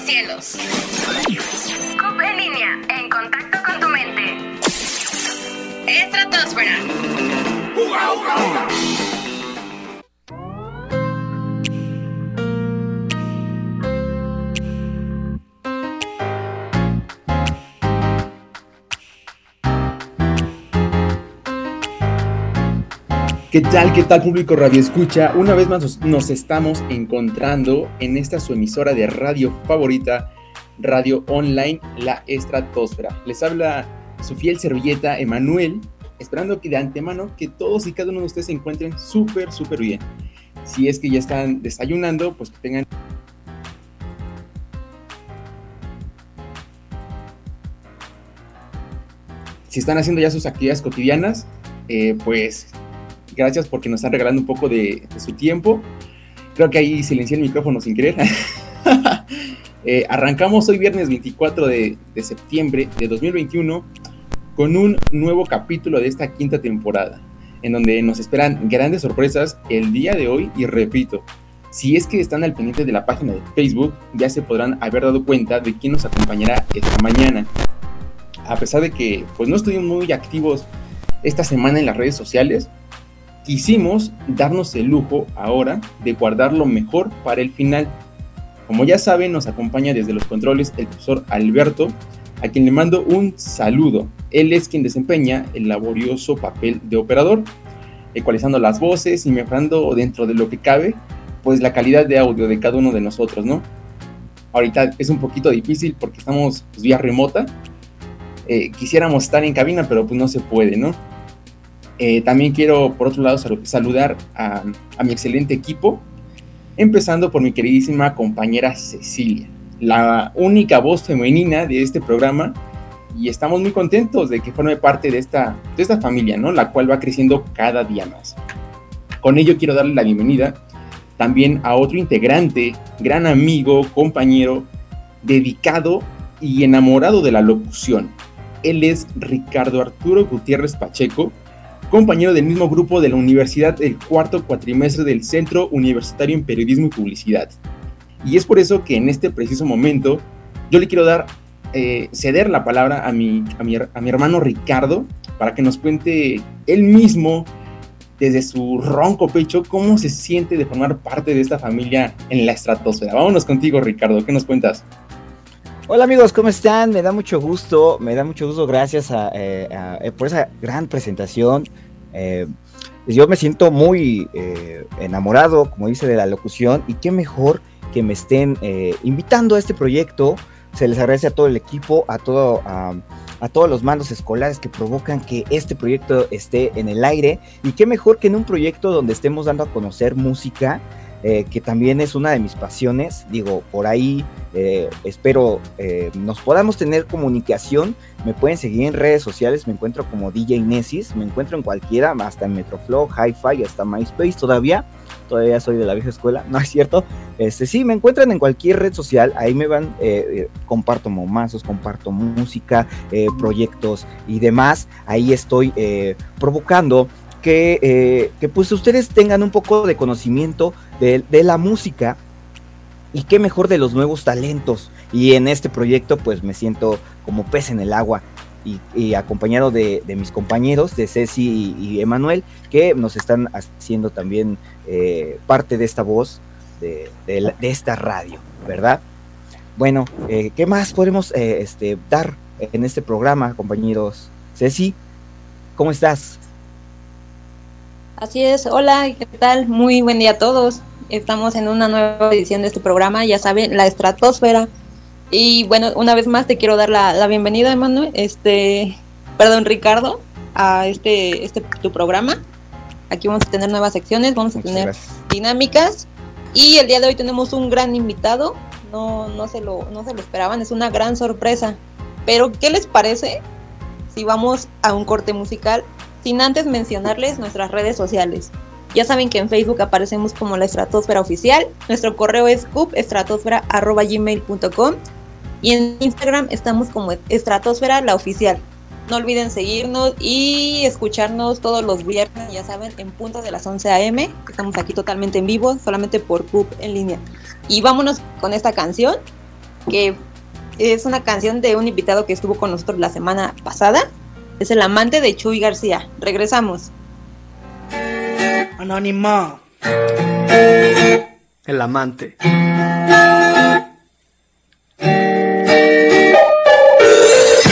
los cielos. CUP en línea, en contacto con tu mente. Estratosfera. ¡Uga, uga, uga! ¿Qué tal, qué tal público Radio Escucha? Una vez más nos, estamos encontrando en esta su emisora de radio favorita, Radio Online, La Estratosfera. Les habla su fiel servilleta, Emanuel, esperando que de antemano que todos y cada uno de ustedes se encuentren súper, súper bien. Si es que ya están desayunando, pues que tengan si están haciendo ya sus actividades cotidianas, eh, pues gracias porque nos están regalando un poco de, su tiempo. Creo que ahí silencié el micrófono sin querer. Eh, arrancamos hoy viernes 24 de, de, septiembre de 2021 con un nuevo capítulo de esta quinta temporada, en donde nos esperan grandes sorpresas el día de hoy y repito, si es que están al pendiente de la página de Facebook, ya se podrán haber dado cuenta de quién nos acompañará esta mañana. A pesar de que pues no estuvimos muy activos esta semana en las redes sociales, quisimos darnos el lujo ahora de guardar lo mejor para el final. Como ya saben, nos acompaña desde los controles el profesor Alberto, a quien le mando un saludo. Él es quien desempeña el laborioso papel de operador, ecualizando las voces y mejorando dentro de lo que cabe, pues la calidad de audio de cada uno de nosotros, ¿no? Ahorita es un poquito difícil porque estamos pues, vía remota. Eh, quisiéramos estar en cabina, pero pues no se puede, ¿no? Eh, también quiero, por otro lado, saludar a, mi excelente equipo, empezando por mi queridísima compañera Cecilia, la única voz femenina de este programa, y estamos muy contentos de que forme parte de esta, de esta familia, ¿no? La cual va creciendo cada día más. Con ello quiero darle la bienvenida también a otro integrante, gran amigo, compañero, dedicado y enamorado de la locución. Él es Ricardo Arturo Gutiérrez Pacheco, compañero del mismo grupo de la Universidad del cuarto cuatrimestre del Centro Universitario en Periodismo y Publicidad. Y es por eso que en este preciso momento yo le quiero dar, eh, ceder la palabra a mi, a, mi, a mi hermano Ricardo para que nos cuente él mismo desde su ronco pecho cómo se siente de formar parte de esta familia en la estratosfera. Vámonos contigo Ricardo, ¿qué nos cuentas? Hola amigos, ¿cómo están? Me da mucho gusto, me da mucho gusto, gracias a, eh, eh, por esa gran presentación. Eh, yo me siento muy enamorado, como dice, de la locución y qué mejor que me estén invitando a este proyecto. Se les agradece a todo el equipo, a, todo, a todos los mandos escolares que provocan que este proyecto esté en el aire y qué mejor que en un proyecto donde estemos dando a conocer música eh, que también es una de mis pasiones. Digo, por ahí eh, espero eh, nos podamos tener comunicación. Me pueden seguir en redes sociales, me encuentro como DJ Nesis, me encuentro en cualquiera, hasta en Metroflow, Hi-Fi, hasta MySpace todavía. Todavía soy de la vieja escuela, ¿no es cierto? Este, sí, me encuentran en cualquier red social, ahí me van, comparto momazos, comparto música, proyectos y demás. Ahí estoy provocando que, que pues ustedes tengan un poco de conocimiento de, la música y qué mejor de los nuevos talentos. Y en este proyecto pues me siento como pez en el agua y, acompañado de, mis compañeros, de Ceci y, Emanuel, que nos están haciendo también eh, parte de esta voz, de, esta radio, ¿verdad? Bueno, eh, ¿qué más podemos eh, este, dar en este programa, compañeros? Ceci, ¿cómo estás? Así es, hola, ¿qué tal? Muy buen día a todos. Estamos en una nueva edición de este programa, ya saben, la estratosfera. Y bueno, una vez más te quiero dar la, bienvenida, Emanuel, este, perdón, Ricardo, a este, este tu programa. Aquí vamos a tener nuevas secciones, vamos a tener dinámicas. Y el día de hoy tenemos un gran invitado. No, no, se lo, no se lo esperaban, es una gran sorpresa. Pero, ¿qué les parece si vamos a un corte musical sin antes mencionarles nuestras redes sociales? Ya saben que en Facebook aparecemos como la Estratosfera Oficial. Nuestro correo es cupestratosfera.gmail.com y en Instagram estamos como Estratosfera la Oficial. No olviden seguirnos y escucharnos todos los viernes, ya saben, en punto de las 11 a.m. Estamos aquí totalmente en vivo, solamente por CUP en línea. Y vámonos con esta canción que es una canción de un invitado que estuvo con nosotros la semana pasada. Es el amante de Chuy García. Regresamos. Anónima. El amante.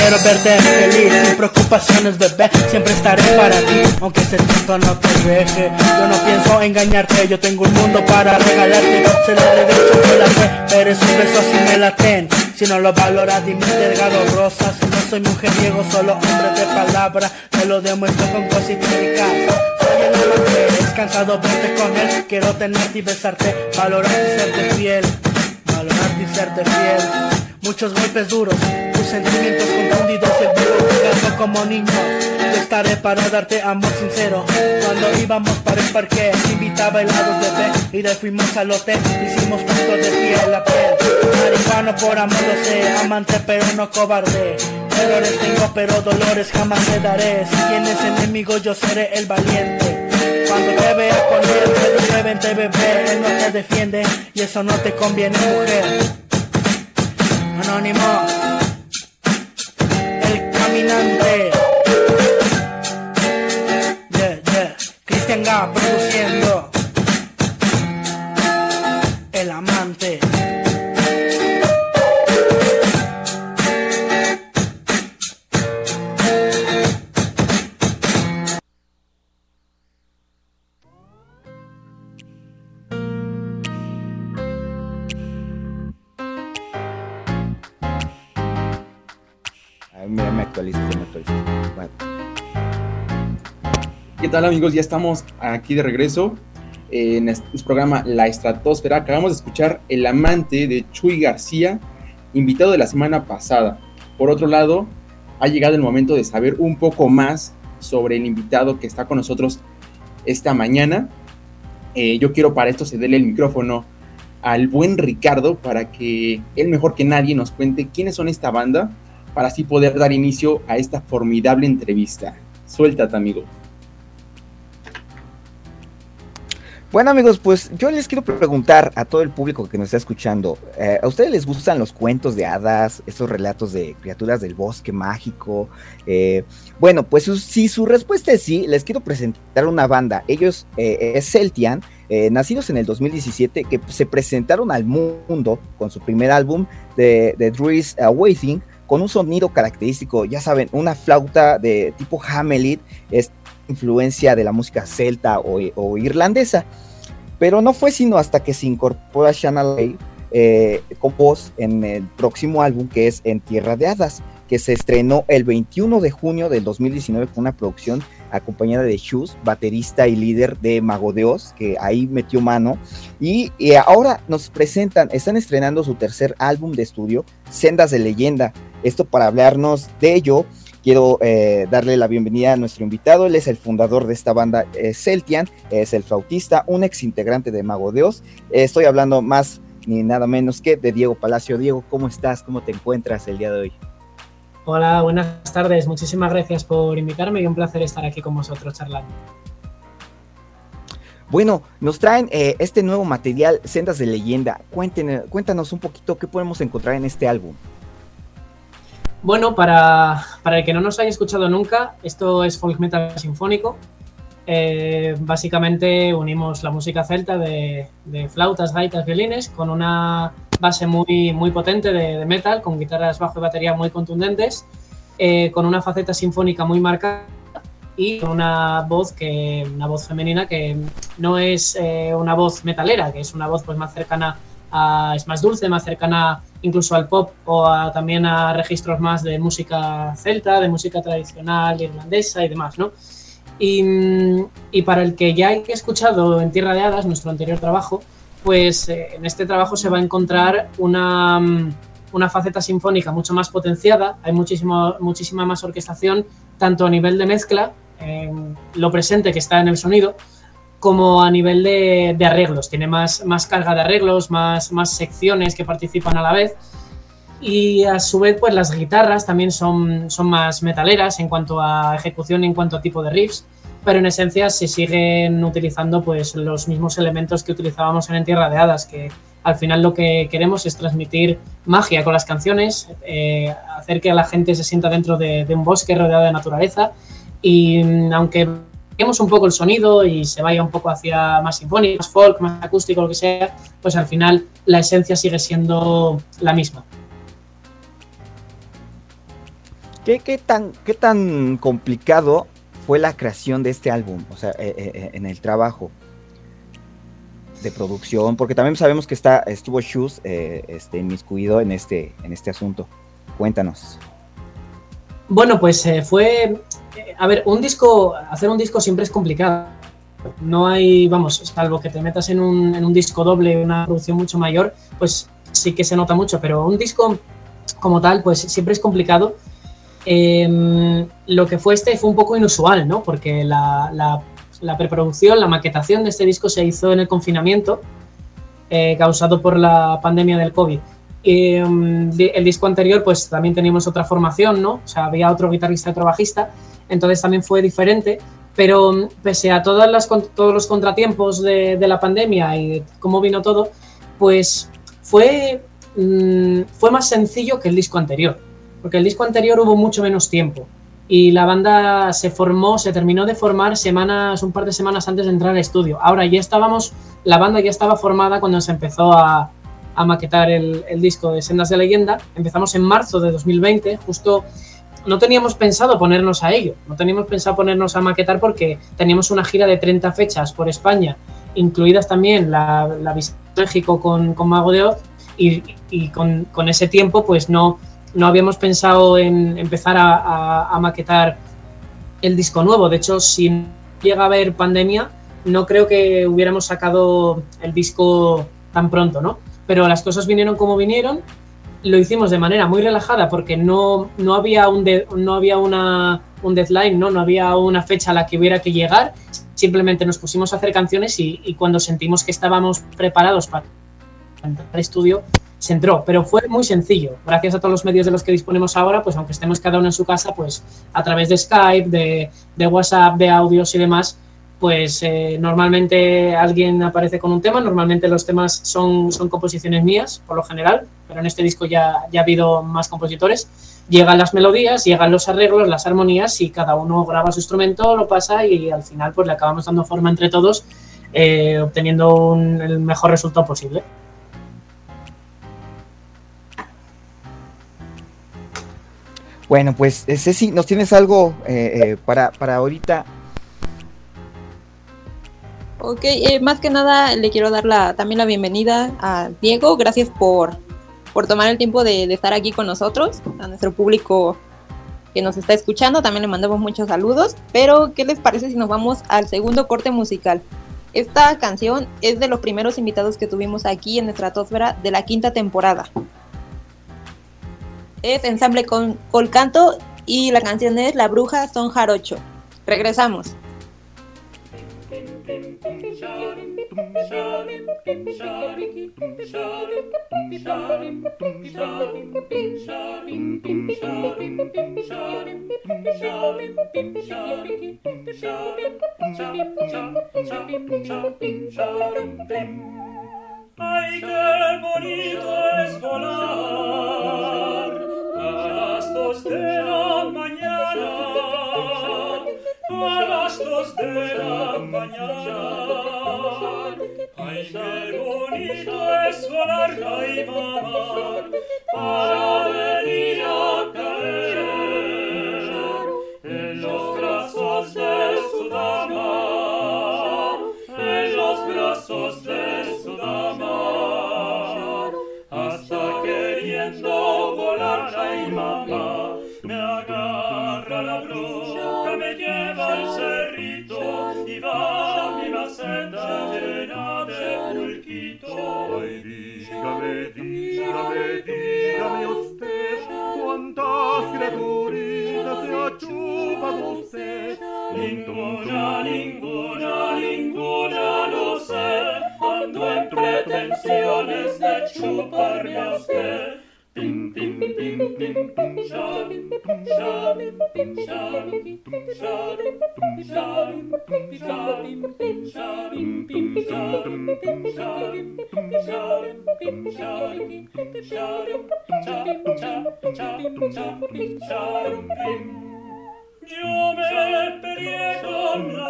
Quiero verte feliz, sin preocupaciones, bebé. Siempre estaré para ti, aunque ese tiempo no te deje. Yo no pienso engañarte, yo tengo un mundo para regalarte. Se lo de chocolate, pero es un beso si me laten. Si no lo valoras, dime delgado rosas. No soy mujeriego, solo hombre de palabra. Te lo demuestro con ricas. Soy el descansado, verte con él. Quiero tenerte y besarte, valorar y serte fiel. Valorarte y serte fiel. Muchos golpes duros, tus sentimientos confundidos, vivo jugando como niño. Yo estaré para darte amor sincero. Cuando íbamos para el parque, invitaba helados de té y fuimos al hotel. Hicimos puntos de piel a piel. Marihuano por amor lo sé, amante pero no cobarde. Errores tengo pero dolores jamás te daré. Si tienes enemigo yo seré el valiente. Cuando te vea con él, te deben te bebé, él no te defiende y eso no te conviene mujer. Anónimo, el caminante. Yeah, yeah. Cristian Gap produciendo. El amante. ¿Qué tal amigos? Ya estamos aquí de regreso en este programa La Estratosfera. Acabamos de escuchar El amante de Chuy García, invitado de la semana pasada. Por otro lado, ha llegado el momento de saber un poco más sobre el invitado que está con nosotros esta mañana. Eh, yo quiero para esto cederle el micrófono al buen Ricardo para que él mejor que nadie nos cuente quiénes son esta banda para así poder dar inicio a esta formidable entrevista. Suéltate, amigo. Bueno amigos, pues yo les quiero preguntar a todo el público que nos está escuchando, eh, ¿a ustedes les gustan los cuentos de hadas, esos relatos de criaturas del bosque mágico? Eh, bueno, pues si su respuesta es sí, les quiero presentar una banda. Ellos eh, es Celtian, eh, nacidos en el 2017, que se presentaron al mundo con su primer álbum de, de Druid's Awakening, con un sonido característico, ya saben, una flauta de tipo Hamelit, es influencia de la música celta o, irlandesa. Pero no fue sino hasta que se incorpora Shanna Lay eh, con voz en el próximo álbum que es En Tierra de Hadas, que se estrenó el 21 de junio del 2019 con una producción acompañada de Shoes, baterista y líder de Mago de que ahí metió mano. Y, y ahora nos presentan, están estrenando su tercer álbum de estudio, Sendas de Leyenda. Esto para hablarnos de ello quiero eh, darle la bienvenida a nuestro invitado. Él es el fundador de esta banda eh, Celtian, es el flautista, un ex integrante de Mago de Oz. Eh, estoy hablando más ni nada menos que de Diego Palacio. Diego, ¿cómo estás? ¿Cómo te encuentras el día de hoy? Hola, buenas tardes. Muchísimas gracias por invitarme y un placer estar aquí con vosotros charlando. Bueno, nos traen eh, este nuevo material, Sendas de Leyenda. Cuéntenos, cuéntanos un poquito qué podemos encontrar en este álbum. Bueno, para, para el que no nos haya escuchado nunca, esto es folk metal sinfónico. Eh, básicamente unimos la música celta de, de, flautas, gaitas, violines con una base muy, muy potente de, metal, con guitarras bajo y batería muy contundentes, eh, con una faceta sinfónica muy marcada y una voz que una voz femenina que no es eh, una voz metalera, que es una voz pues más cercana a, es más dulce, más cercana incluso al pop o también a registros más de música celta, de música tradicional irlandesa y demás, ¿no? Y, y, para el que ya he escuchado en Tierra de Hadas, nuestro anterior trabajo, pues eh, en este trabajo se va a encontrar una, una faceta sinfónica mucho más potenciada, hay muchísimo, muchísima más orquestación, tanto a nivel de mezcla, lo presente que está en el sonido, como a nivel de, de, arreglos. Tiene más, más carga de arreglos, más, más secciones que participan a la vez. Y a su vez, pues las guitarras también son, son más metaleras en cuanto a ejecución, en cuanto a tipo de riffs, pero en esencia se siguen utilizando pues los mismos elementos que utilizábamos en En Tierra de Hadas, que al final lo que queremos es transmitir magia con las canciones, eh, hacer que la gente se sienta dentro de, un bosque rodeado de naturaleza y mm, aunque veamos un poco el sonido y se vaya un poco hacia más sinfónico, más folk, más acústico, lo que sea, pues al final la esencia sigue siendo la misma. ¿Qué, tan, qué tan complicado fue la creación de este álbum? O sea, eh, eh, en el trabajo de producción, porque también sabemos que está, estuvo Shoes eh, este, inmiscuido en este, en este asunto. Cuéntanos. Bueno, pues eh, fue, a ver, un disco, hacer un disco siempre es complicado. No hay, vamos, salvo que te metas en un, en un disco doble, una producción mucho mayor, pues sí que se nota mucho, pero un disco como tal, pues siempre es complicado. Em, lo que fue este fue un poco inusual, ¿no? Porque la, la la preproducción, la maquetación de este disco se hizo en el confinamiento eh, causado por la pandemia del COVID. Y, mm, el disco anterior, pues también teníamos otra formación, ¿no? O sea, había otro guitarrista y otro bajista, entonces también fue diferente, pero mm, pese a todos los contratiempos de, la pandemia y de cómo vino todo, pues fue, mm, fue más sencillo que el disco anterior, porque el disco anterior hubo mucho menos tiempo y la banda se formó, se terminó de formar semanas, un par de semanas antes de entrar al estudio. Ahora ya estábamos, la banda ya estaba formada cuando se empezó a, a maquetar el, el, disco de Sendas de Leyenda. Empezamos en marzo de 2020, justo no teníamos pensado ponernos a ello, no teníamos pensado ponernos a maquetar porque teníamos una gira de 30 fechas por España, incluidas también la, la visita a México con, con Mago de Oz, y, con, ese tiempo pues no, no habíamos pensado en empezar a, maquetar el disco nuevo. De hecho, si llega a haber pandemia, no creo que hubiéramos sacado el disco tan pronto, ¿no? Pero las cosas vinieron como vinieron. Lo hicimos de manera muy relajada porque no, no había, un, no había una, un deadline, ¿no? no había una fecha a la que hubiera que llegar. Simplemente nos pusimos a hacer canciones y, y cuando sentimos que estábamos preparados para entrar al estudio, se entró, pero fue muy sencillo. Gracias a todos los medios de los que disponemos ahora, pues aunque estemos cada uno en su casa, pues a través de Skype, de, WhatsApp, de audios y demás, pues eh, normalmente alguien aparece con un tema, normalmente los temas son, son composiciones mías, por lo general, pero en este disco ya, ya ha habido más compositores. Llegan las melodías, llegan los arreglos, las armonías y cada uno graba su instrumento, lo pasa y al final pues le acabamos dando forma entre todos, eh, obteniendo el mejor resultado posible. Bueno, pues eh, Ceci, ¿nos tienes algo para, para ahorita? Ok, más que nada le quiero dar la, también la bienvenida a Diego. Gracias por, por tomar el tiempo de, estar aquí con nosotros, a nuestro público que nos está escuchando. También le mandamos muchos saludos. Pero, ¿qué les parece si nos vamos al segundo corte musical? Esta canción es de los primeros invitados que tuvimos aquí en Estratosfera de la quinta temporada es ensamble con Colcanto y la canción es La Bruja Son Jarocho. Regresamos. Ay, qué bonito es volar a las dos de la mañana a las dos de la mañana. Ay, qué bonito es volar, ay, mamá, para venir acá. Dame, di, dame, di, dame osteș, quantas creaturina se acciupa d'osteș. Ninguna, ninguna, ninguna lo sé, ando en pretensiones de chuparme a usted. Bim bim bim bim bum shalim bum shalim bum shalim bum shalim bum shalim bum shalim bum shalim bum shalim bum shalim bum shalim bum shalim bum shalim cha cha cha cha bim shalim bim Dio me per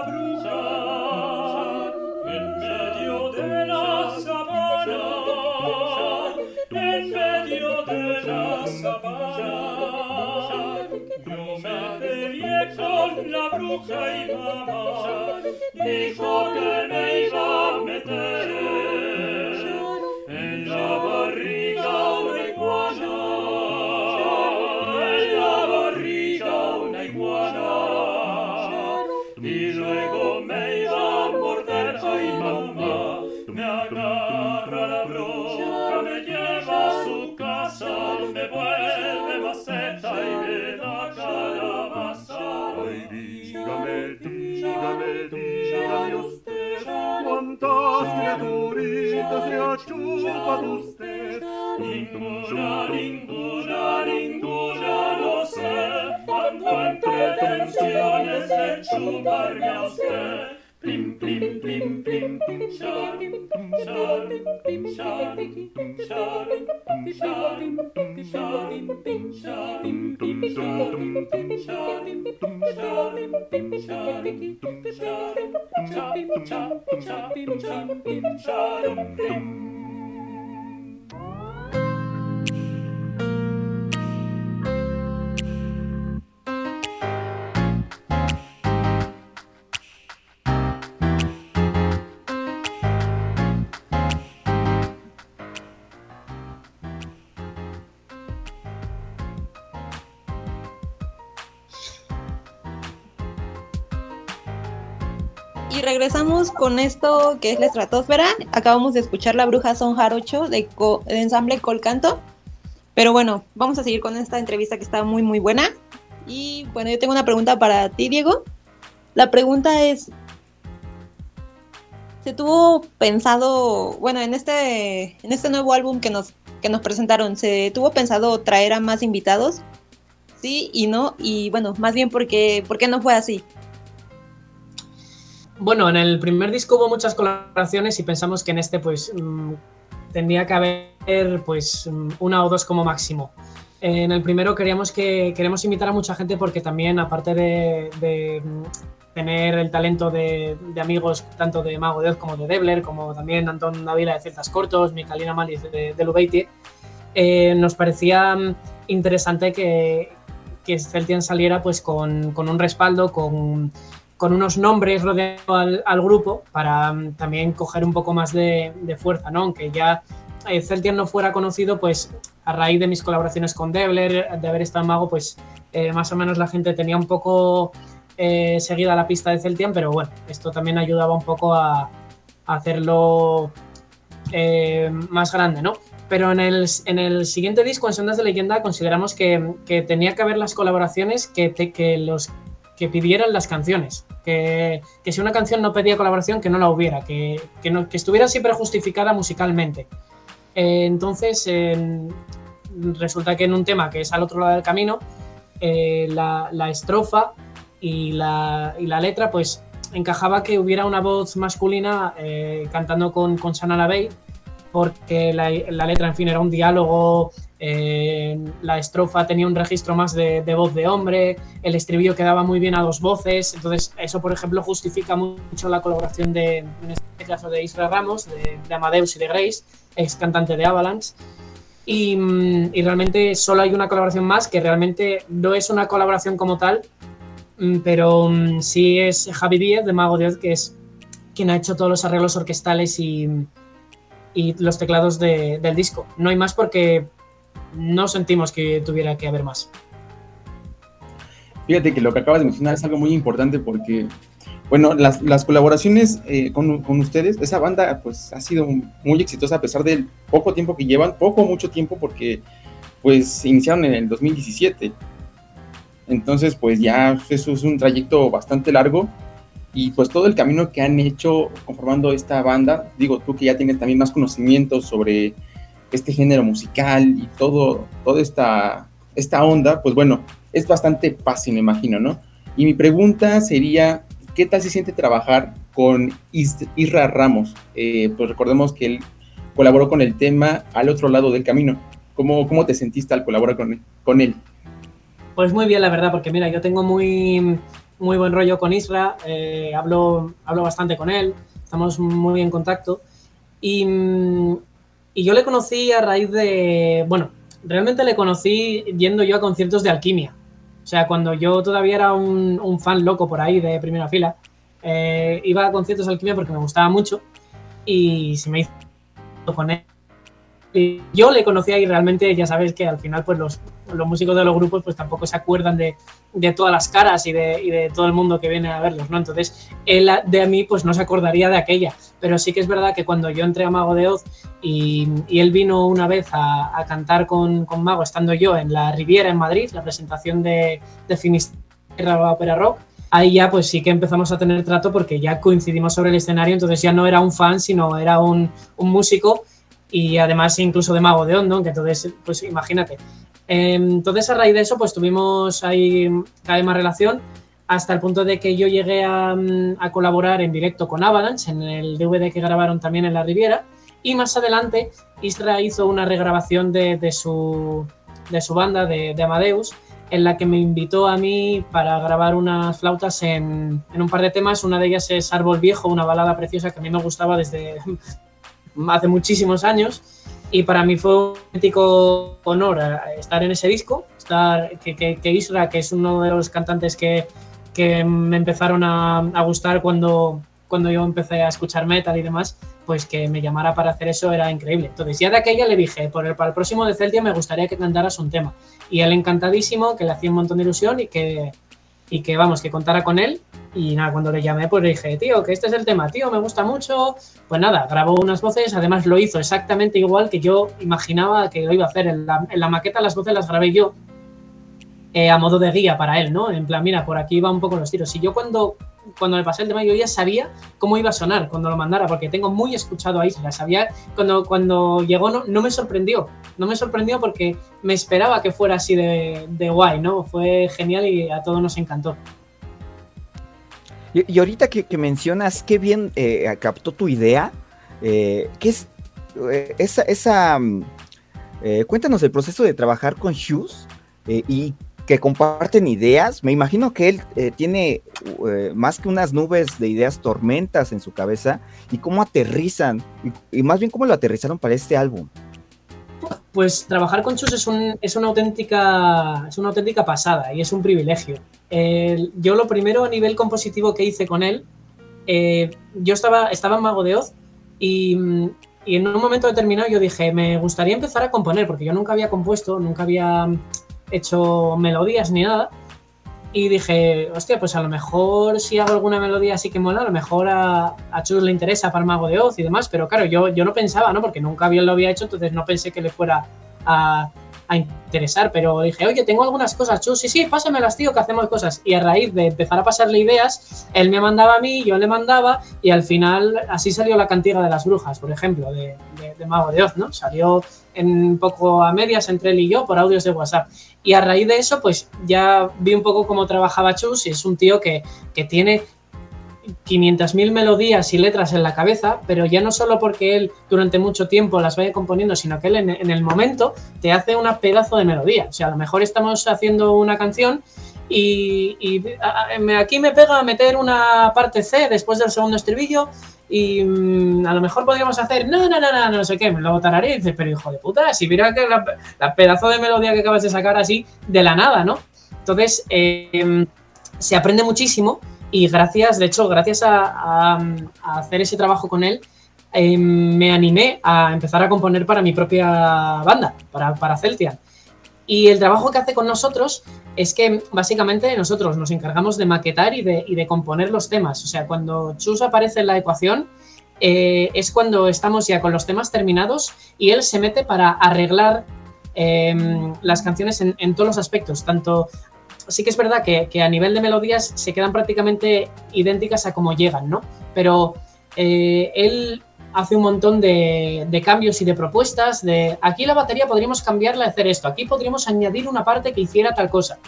con la bruja y mamá Dum dum dum regresamos con esto que es la estratosfera. Acabamos de escuchar la bruja Son Jarocho de, co- de ensamble Colcanto. Pero bueno, vamos a seguir con esta entrevista que está muy muy buena. Y bueno, yo tengo una pregunta para ti, Diego. La pregunta es, ¿se tuvo pensado, bueno, en este, en este nuevo álbum que nos, que nos presentaron, ¿se tuvo pensado traer a más invitados? Sí y no, y bueno, más bien porque, ¿por qué no fue así? Bueno, en el primer disco hubo muchas colaboraciones y pensamos que en este pues mm, tendría que haber pues mm, una o dos como máximo. En el primero queríamos que queremos invitar a mucha gente porque también aparte de, mm, tener el talento de, amigos tanto de Mago de Oz como de Debler, como también Antón Dávila de Celtas Cortos, Micalina Malis de, de Lubeiti, eh, nos parecía interesante que, que Celtian saliera pues con, con un respaldo, con, con unos nombres rodeando al, grupo para mm, también coger un poco más de, fuerza, ¿no? Aunque ya eh, Celtian no fuera conocido, pues a raíz de mis colaboraciones con Debler, de haber estado en Mago, pues eh, más o menos la gente tenía un poco eh, seguida la pista de Celtian, pero bueno, esto también ayudaba un poco a, a hacerlo eh, más grande, ¿no? Pero en el, en el siguiente disco, en Sondas de Leyenda, consideramos que, que tenía que haber las colaboraciones que, te- que los que pidieran las canciones. Que, que si una canción no pedía colaboración, que no la hubiera, que, que, no- que estuviera siempre justificada musicalmente. Eh, entonces, en- resulta que en un tema que es al otro lado del camino, eh, la, la estrofa y la, y la letra, pues encajaba que hubiera una voz masculina eh, cantando con, con Sana Lavey, porque la, la letra, en fin, era un diálogo, eh, la estrofa tenía un registro más de, de voz de hombre, el estribillo quedaba muy bien a dos voces, entonces eso, por ejemplo, justifica mucho la colaboración de, en este caso, de Isra Ramos, de, de Amadeus y de Grace, ex cantante de Avalanche. Y, mm, y realmente solo hay una colaboración más que realmente no es una colaboración como tal, mm, pero mm, sí es Javi Díez de Mago de Oz, que es quien ha hecho todos los arreglos orquestales y, y los teclados de- del disco. No hay más porque no sentimos que tuviera que haber más. Fíjate que lo que acabas de mencionar es algo muy importante porque, bueno, las, las colaboraciones eh, con, con ustedes, esa banda pues ha sido muy exitosa a pesar del poco tiempo que llevan, poco mucho tiempo porque pues iniciaron en el 2017. Entonces pues ya eso es un trayecto bastante largo y pues todo el camino que han hecho conformando esta banda, digo tú que ya tienes también más conocimientos sobre este género musical y todo, toda esta, esta onda, pues bueno, es bastante fácil, me imagino, ¿no? Y mi pregunta sería, ¿qué tal se siente trabajar con Isra Ramos? Eh, pues recordemos que él colaboró con el tema Al otro lado del camino. ¿Cómo, cómo te sentiste al colaborar con, con él? Pues muy bien, la verdad, porque mira, yo tengo muy, muy buen rollo con Isra, eh, hablo, hablo bastante con él, estamos muy en contacto. Y, y, yo le conocí a raíz de, bueno, realmente le conocí yendo yo a conciertos de alquimia. O sea, cuando yo todavía era un, fan loco por ahí de primera fila, eh, iba a conciertos de alquimia porque me gustaba mucho y se me hizo yo le conocía y realmente ya sabes que al final pues los, los músicos de los grupos pues tampoco se acuerdan de, de todas las caras y de, y de, todo el mundo que viene a verlos, ¿no? Entonces él de a mí pues no se acordaría de aquella, pero sí que es verdad que cuando yo entré a Mago de Oz y, y él vino una vez a, cantar con, con, Mago estando yo en la Riviera en Madrid, la presentación de, de Finisterra Opera Rock, ahí ya pues sí que empezamos a tener trato porque ya coincidimos sobre el escenario, entonces ya no era un fan, sino era un, un músico y además incluso de Mago de Hondo, que entonces, pues imagínate. Entonces a raíz de eso, pues tuvimos ahí cada vez más relación hasta el punto de que yo llegué a, a, colaborar en directo con Avalanche en el DVD que grabaron también en la Riviera y más adelante Isra hizo una regrabación de, de, su, de su banda, de, de, Amadeus, en la que me invitó a mí para grabar unas flautas en, en un par de temas. Una de ellas es Árbol Viejo, una balada preciosa que a mí me gustaba desde, hace muchísimos años y para mí fue un auténtico honor estar en ese disco, estar, que, que, que Isra, que es uno de los cantantes que, que me empezaron a, a, gustar cuando, cuando yo empecé a escuchar metal y demás, pues que me llamara para hacer eso era increíble. Entonces ya de aquella le dije, por el, para el próximo de Celtia me gustaría que cantaras un tema. Y él encantadísimo, que le hacía un montón de ilusión y que, y que vamos, que contara con él y nada, cuando le llamé, pues le dije, tío, que este es el tema, tío, me gusta mucho. Pues nada, grabó unas voces, además lo hizo exactamente igual que yo imaginaba que lo iba a hacer. En la, maqueta las voces las grabé yo eh, a modo de guía para él, ¿no? En plan, mira, por aquí va un poco los tiros. Y yo cuando, cuando me pasé el tema, yo ya sabía cómo iba a sonar cuando lo mandara, porque tengo muy escuchado a Isla. Sabía, cuando, cuando llegó no, no me sorprendió, no me sorprendió porque me esperaba que fuera así de, de guay, ¿no? Fue genial y a todos nos encantó. Y, ahorita que, mencionas qué bien eh, captó tu idea, eh, ¿qué es eh, esa... eh, cuéntanos el proceso de trabajar con Shoes y que comparten ideas. Me imagino que él tiene más que unas nubes de ideas tormentas en su cabeza y cómo aterrizan, y más bien cómo lo aterrizaron para este álbum. Pues trabajar con Chus es, es, una auténtica, es una auténtica pasada y es un privilegio. Yo lo primero a nivel compositivo que hice con él, eh, yo estaba, estaba en Mago de Oz y, y, en un momento determinado yo dije, me gustaría empezar a componer, porque yo nunca había compuesto, nunca había hecho melodías ni nada. Y dije, hostia, pues a lo mejor si hago alguna melodía así que mola, a lo mejor a, a Chus le interesa para Mago de Oz y demás, pero claro, yo, yo no pensaba, ¿no? Porque nunca bien lo había hecho, entonces no pensé que le fuera a, a interesar, pero dije, oye, tengo algunas cosas, Chus, sí, sí, pásamelas, tío, que hacemos cosas. Y a raíz de empezar a pasarle ideas, él me mandaba a mí, yo le mandaba, y al final así salió la cantiga de las brujas, por ejemplo, de, de, Mago de Oz, ¿no? Salió en un poco a medias entre él y yo por audios de WhatsApp. Y a raíz de eso, pues ya vi un poco cómo trabajaba Chus, y es un tío que, que tiene 500.000 melodías y letras en la cabeza, pero ya no solo porque él durante mucho tiempo las vaya componiendo, sino que él en, el momento te hace un pedazo de melodía. O sea, a lo mejor estamos haciendo una canción y, aquí me pega a meter una parte C después del segundo estribillo y mmm, a lo mejor podríamos hacer no, no, no, no, no sé qué, me lo tararé y dices, pero hijo de puta, si mira que la, pedazo de melodía que acabas de sacar así de la nada, ¿no? Entonces, eh, se aprende muchísimo y gracias, de hecho, gracias a, a, a hacer ese trabajo con él, eh, me animé a empezar a componer para mi propia banda, para, para Celtian. Y el trabajo que hace con nosotros es que básicamente nosotros nos encargamos de maquetar y de, y de componer los temas. O sea, cuando Chus aparece en la ecuación, eh, es cuando estamos ya con los temas terminados y él se mete para arreglar eh, las canciones en, en, todos los aspectos, tanto sí que es verdad que, a nivel de melodías se quedan prácticamente idénticas a como llegan, ¿no? Pero eh, él hace un montón de, cambios y de propuestas. De aquí la batería podríamos cambiarla y hacer esto. Aquí podríamos añadir una parte que hiciera tal cosa.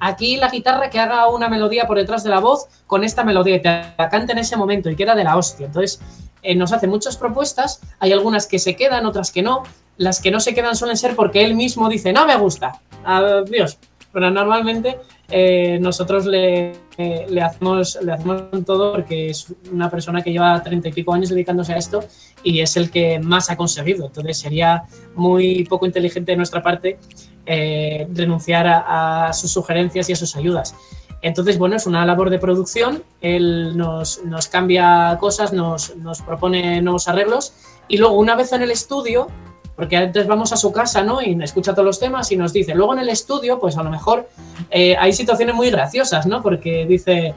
Aquí la guitarra que haga una melodía por detrás de la voz con esta melodía y te la cante en ese momento y queda de la hostia. Entonces, eh, nos hace muchas propuestas. Hay algunas que se quedan, otras que no. Las que no se quedan suelen ser porque él mismo dice, no me gusta. Adiós. Pero normalmente eh, nosotros le, le, hacemos, le hacemos todo porque es una persona que lleva treinta y pico años dedicándose a esto y es el que más ha conseguido. Entonces sería muy poco inteligente de nuestra parte eh, renunciar a, a, sus sugerencias y a sus ayudas. Entonces, bueno, es una labor de producción, él nos, nos cambia cosas, nos, nos propone nuevos arreglos y luego una vez en el estudio porque antes vamos a su casa, ¿no? Y escucha todos los temas y nos dice. Luego en el estudio, pues a lo mejor eh, hay situaciones muy graciosas, ¿no? Porque dice,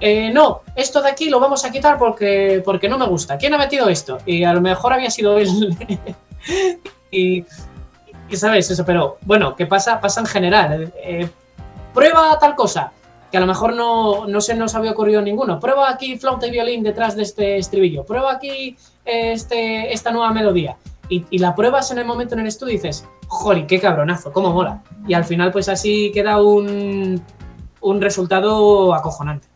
eh, no, esto de aquí lo vamos a quitar porque, porque no me gusta. ¿Quién ha metido esto? Y a lo mejor había sido él. y, y, sabes eso, pero bueno, ¿qué pasa? Pasa en general. Eh, prueba tal cosa, que a lo mejor no, no se nos había ocurrido ninguno. Prueba aquí flauta y violín detrás de este estribillo. Prueba aquí este, esta nueva melodía y, la pruebas en el momento en el estudio y dices, joder, qué cabronazo, cómo mola. Y al final, pues así queda un, un resultado acojonante.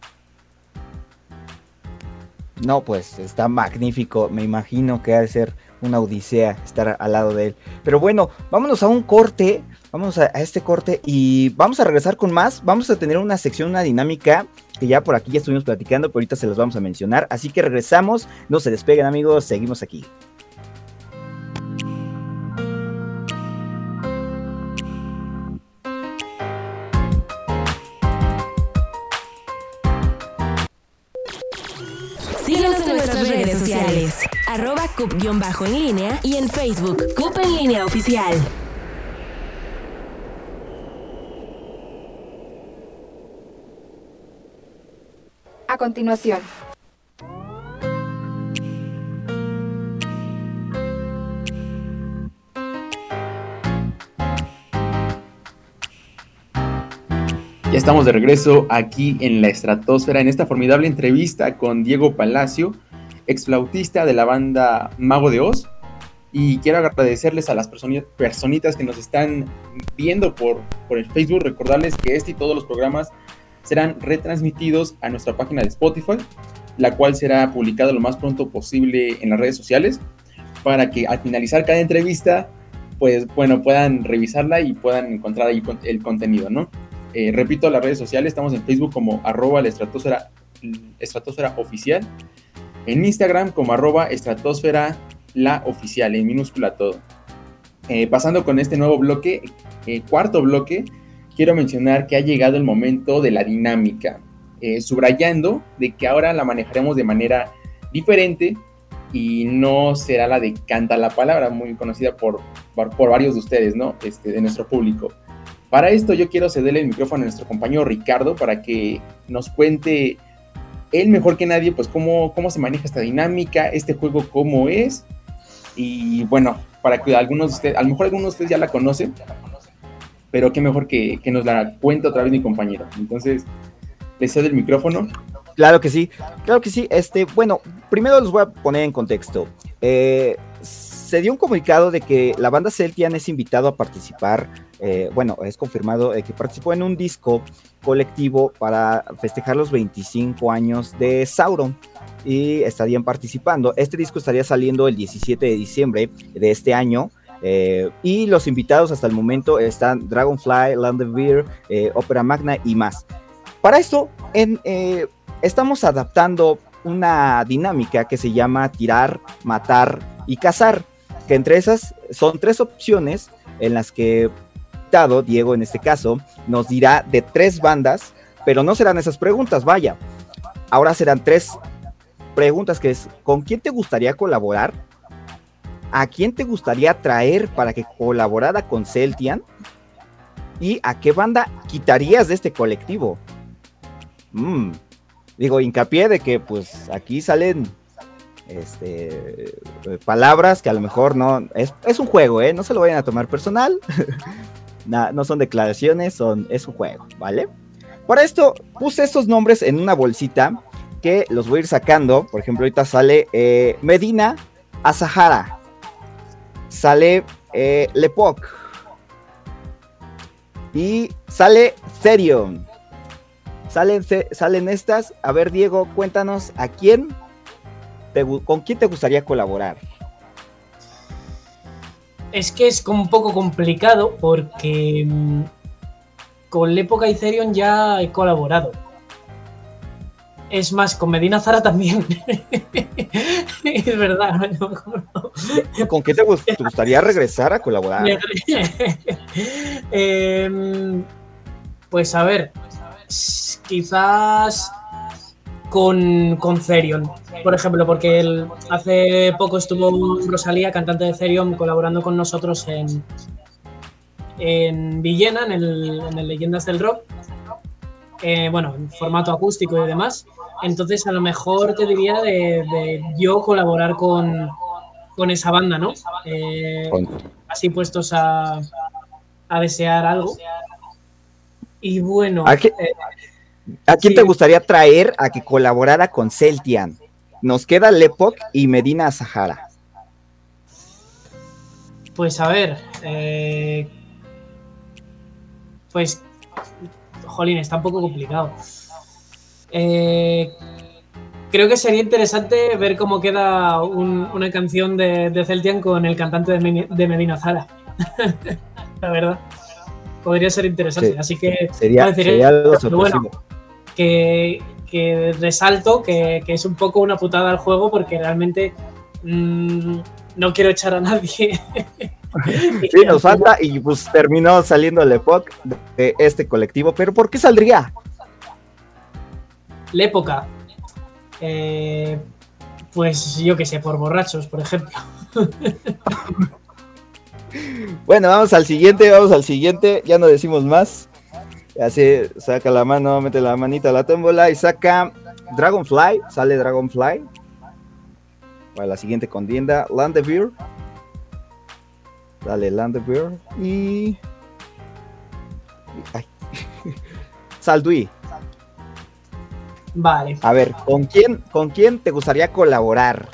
No, pues está magnífico. Me imagino que ha de ser una odisea estar al lado de él. Pero bueno, vámonos a un corte. Vamos a, a, este corte y vamos a regresar con más. Vamos a tener una sección, una dinámica que ya por aquí ya estuvimos platicando, pero ahorita se los vamos a mencionar. Así que regresamos. No se despeguen, amigos. Seguimos aquí. Sociales. Arroba cup-en línea y en Facebook, Cup en línea oficial. A continuación. Ya estamos de regreso aquí en la estratosfera en esta formidable entrevista con Diego Palacio, exflautista de la banda Mago de Oz. Y quiero agradecerles a las personitas que nos están viendo por, por el Facebook, recordarles que este y todos los programas serán retransmitidos a nuestra página de Spotify, la cual será publicada lo más pronto posible en las redes sociales, para que al finalizar cada entrevista, pues bueno, puedan revisarla y puedan encontrar ahí el contenido, ¿no? Eh, repito, las redes sociales, estamos en Facebook como arroba la estratosfera, oficial en Instagram como arroba estratosfera la oficial, en minúscula todo. Eh, pasando con este nuevo bloque, eh, cuarto bloque, quiero mencionar que ha llegado el momento de la dinámica, eh, subrayando de que ahora la manejaremos de manera diferente y no será la de canta la palabra, muy conocida por, por, por varios de ustedes, ¿no? Este, de nuestro público. Para esto yo quiero cederle el micrófono a nuestro compañero Ricardo para que nos cuente él mejor que nadie, pues cómo, cómo se maneja esta dinámica, este juego cómo es. Y bueno, para que algunos de ustedes, a lo mejor algunos de ustedes ya la conocen, pero qué mejor que, que nos la cuente otra vez mi compañero. Entonces, le cedo el micrófono. Claro que sí, claro que sí. Este, bueno, primero los voy a poner en contexto. Eh, se dio un comunicado de que la banda Celtian es invitado a participar, eh, bueno, es confirmado eh, que participó en un disco colectivo para festejar los 25 años de Sauron y estarían participando. Este disco estaría saliendo el 17 de diciembre de este año. Eh, y los invitados hasta el momento están Dragonfly, Landevere, eh, Opera Magna y más. Para esto, eh, estamos adaptando una dinámica que se llama tirar, matar y cazar, que entre esas son tres opciones en las que Dado, Diego en este caso, nos dirá de tres bandas, pero no serán esas preguntas, vaya. Ahora serán tres preguntas que es, ¿con quién te gustaría colaborar? ¿A quién te gustaría traer para que colaborara con Celtian? ¿Y a qué banda quitarías de este colectivo? Mm, digo, hincapié de que pues aquí salen este, palabras que a lo mejor no... Es, un juego, ¿eh? No se lo vayan a tomar personal. no son declaraciones, son, es un juego, ¿vale? Para esto puse estos nombres en una bolsita que los voy a ir sacando. Por ejemplo, ahorita sale eh, Medina, Asahara. Sale eh, Lepoc. Y sale Therion. Salen, salen estas. A ver, Diego, cuéntanos a quién te con quién te gustaría colaborar. Es que es como un poco complicado porque mm, con Lepoca y Therion ya he colaborado. Es más, con Medina Zara también. es verdad. no me acuerdo. ¿Con quién te, gus- te gustaría regresar a colaborar? Em, pues a ver, quizás con, con Therion, por ejemplo, porque el- hace poco estuvo Rosalía, cantante de Therion, colaborando con nosotros en, en Villena, en el, en el Leyendas del Rock, eh, bueno, en formato acústico y demás. Entonces, a lo mejor te diría de, de yo colaborar con, con esa banda, ¿no? Eh, así puestos a, a desear algo. Y bueno, ¿A qué- eh, ¿A quién Sí. te gustaría traer a que colaborara con Celtian? Nos queda Lepoc y Medina Sahara. pues a ver, eh, pues, jolín, está un poco complicado. Eh, creo que sería interesante ver cómo queda un- una canción de, de Celtian con el cantante de, Medina Zara. La verdad. Podría ser interesante. Sí, Así que Sería, sería algo bueno. Que, que resalto que, que es un poco una putada al juego porque realmente mm, no quiero echar a nadie. Sí, nos falta y pues terminó saliendo Lepoc de, de este colectivo, pero ¿por qué saldría? La época. eh, pues yo qué sé, por borrachos, por ejemplo. Bueno, vamos al siguiente, vamos al siguiente, ya no decimos más. Así, saca la mano, mete la manita a la tómbola y saca Dragonfly, sale Dragonfly. Para la siguiente contienda, Landevir. Dale Landevir y... Ay. Saldui. Vale. A ver, ¿con quién, ¿con quién te gustaría colaborar?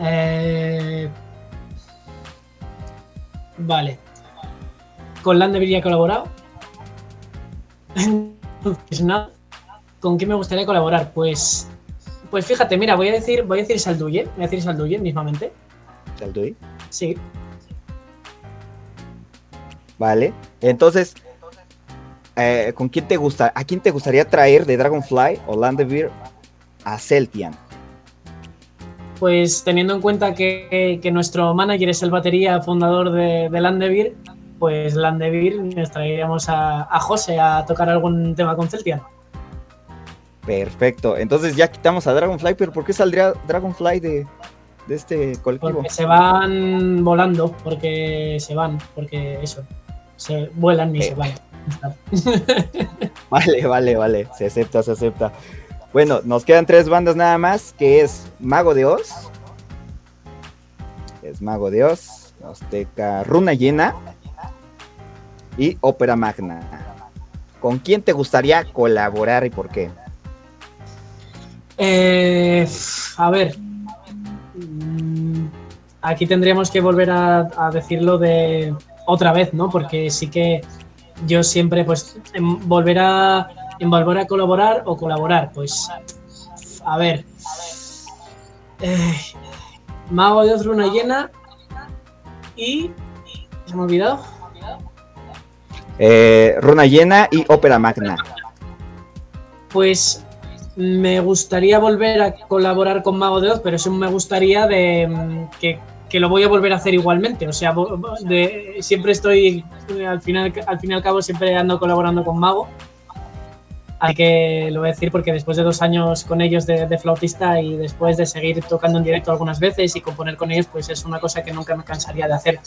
eh, vale. Con Landevir ya he colaborado. Pues nada. ¿Con quién me gustaría colaborar? Pues. Pues fíjate, mira, voy a decir, voy a decir Salduye. Voy a decir Salduye mismamente. Saldui. Sí. Vale. Entonces, eh, ¿con quién te gusta? ¿A quién te gustaría traer de Dragonfly o Landevir a Celtian? Pues teniendo en cuenta que, que nuestro manager es el batería fundador de, de Landevir, pues Landevir nos traeríamos a, a José a tocar algún tema con Celtian. Perfecto. Entonces ya quitamos a Dragonfly, pero ¿por qué saldría Dragonfly de, de este colectivo? Porque se van volando, porque se van, porque eso, se vuelan y Eh. se van. Vale, vale, vale. Se acepta, se acepta. Bueno, nos quedan tres bandas nada más, que es Mago de Oz. Es Mago de Oz, Azteca Runa Llena y Ópera Magna. ¿Con quién te gustaría colaborar y por qué? Eh, a ver. Mm, Aquí tendríamos que volver a, decirlo de otra vez, ¿no? Porque sí que yo siempre, pues, en volver a, volver a colaborar o colaborar, pues, a ver. Eh, Mago de Oz, Luna Llena y... ¿Se me ha olvidado? Eh, Runa Llena y Ópera Magna. Pues me gustaría volver a colaborar con Mago de Oz, pero eso me gustaría de mm, que, lo voy a volver a hacer igualmente. O sea, siempre estoy, eh, al final, al fin y al cabo, siempre ando colaborando con Mago. Así que lo voy a decir porque después de dos años con ellos de, de flautista y después de seguir tocando en directo algunas veces y componer con ellos, pues es una cosa que nunca me cansaría de hacer.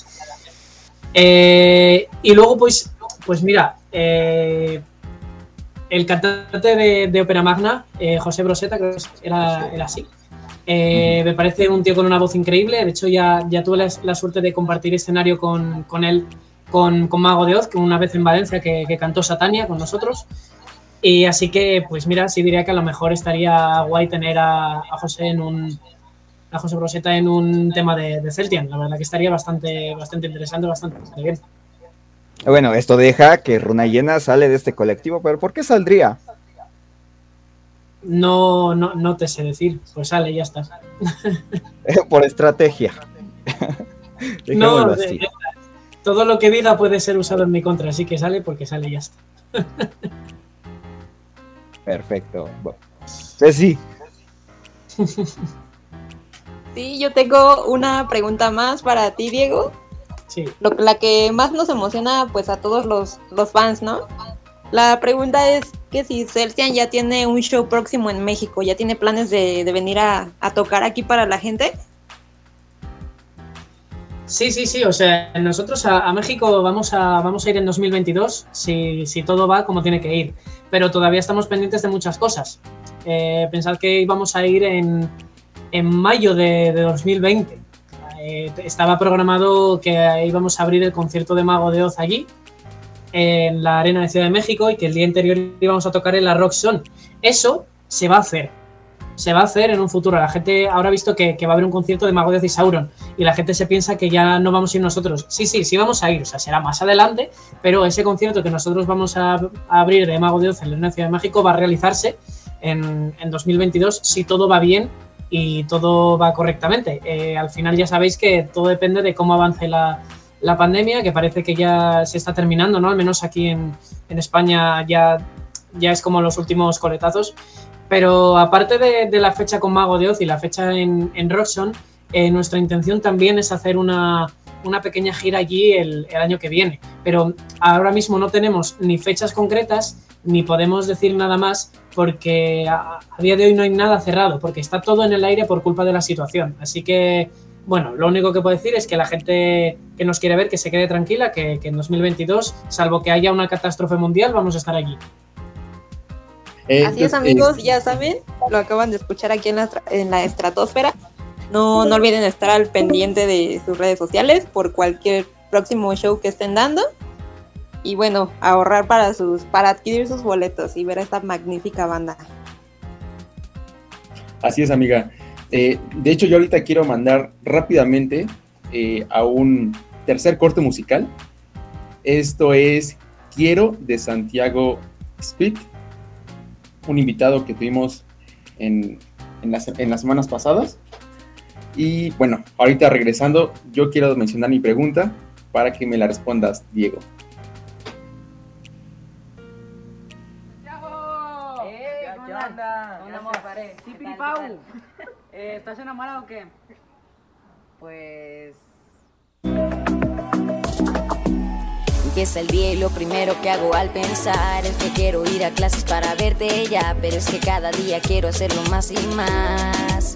Eh, y luego, pues, pues mira, eh, el cantante de, de Ópera Magna, eh, José Broseta, que era, así. Eh, Me parece un tío con una voz increíble. De hecho, ya, ya tuve la, la suerte de compartir escenario con, él, con, Mago de Oz, que una vez en Valencia que, cantó Satania con nosotros. Y así que, pues mira, sí diría que a lo mejor estaría guay tener a, José en un, a José Roseta en un tema de, de Celtian. La verdad que estaría bastante, bastante interesante, bastante bien. Bueno, esto deja que Runayena sale de este colectivo, pero ¿por qué saldría? No, no, no te sé decir, pues sale, ya está. Por estrategia. no, así. de- todo lo que diga puede ser usado en mi contra, así que sale porque sale y ya está. Perfecto. Bueno, pues sí, Sí, yo tengo una pregunta más para ti, Diego. Sí. Lo, la que más nos emociona pues a todos los, los fans, ¿no? La pregunta es que si Celsian ya tiene un show próximo en México, ya tiene planes de, de venir a, a tocar aquí para la gente. Sí, sí, sí. O sea, nosotros a, a México vamos a, vamos a ir en 2022 si, si todo va como tiene que ir. Pero todavía estamos pendientes de muchas cosas. Eh, pensad que íbamos a ir en, en mayo de, de 2020. Eh, estaba programado que íbamos a abrir el concierto de Mago de Oz allí, en la Arena de Ciudad de México, y que el día anterior íbamos a tocar en la Rock Zone. Eso se va a hacer. Se va a hacer en un futuro. La gente ahora ha visto que, va a haber un concierto de Mago de Oz y Sauron y la gente se piensa que ya no vamos a ir nosotros. Sí, sí, sí vamos a ir, o sea, será más adelante, pero ese concierto que nosotros vamos a, abrir de Mago de Oz en la Ciudad de México va a realizarse en 2022 si todo va bien y todo va correctamente. Eh, al final ya sabéis que todo depende de cómo avance la, la pandemia, que parece que ya se está terminando, ¿no? Al menos aquí en, en España ya, ya es como los últimos coletazos. Pero aparte de, la fecha con Mago de Oz y la fecha en, en Roxon, eh, nuestra intención también es hacer una, una pequeña gira allí el, el año que viene. Pero ahora mismo no tenemos ni fechas concretas ni podemos decir nada más porque a, a día de hoy no hay nada cerrado, porque está todo en el aire por culpa de la situación. Así que, bueno, lo único que puedo decir es que la gente que nos quiere ver que se quede tranquila, que, que en 2022, salvo que haya una catástrofe mundial, vamos a estar allí. Eh, Así es, yo- amigos, eh, ya saben, lo acaban de escuchar aquí en la, estra- en la estratosfera. No, no olviden estar al pendiente de sus redes sociales por cualquier próximo show que estén dando. Y bueno, ahorrar para sus, para adquirir sus boletos y ver a esta magnífica banda. Así es, amiga. Eh, de hecho, yo ahorita quiero mandar rápidamente eh, a un tercer corte musical. Esto es Quiero de Santiago Speed, un invitado que tuvimos en, en las, en las semanas pasadas. Y bueno, ahorita regresando, yo quiero mencionar mi pregunta para que me la respondas, Diego. ¿Qué onda? ¿Cómo andamos? Pipipau. Eh, ¿Estás enamorado o qué? Pues... Empieza el día y lo primero que hago al pensar es que quiero ir a clases para verte ya, pero es que cada día quiero hacerlo más y más.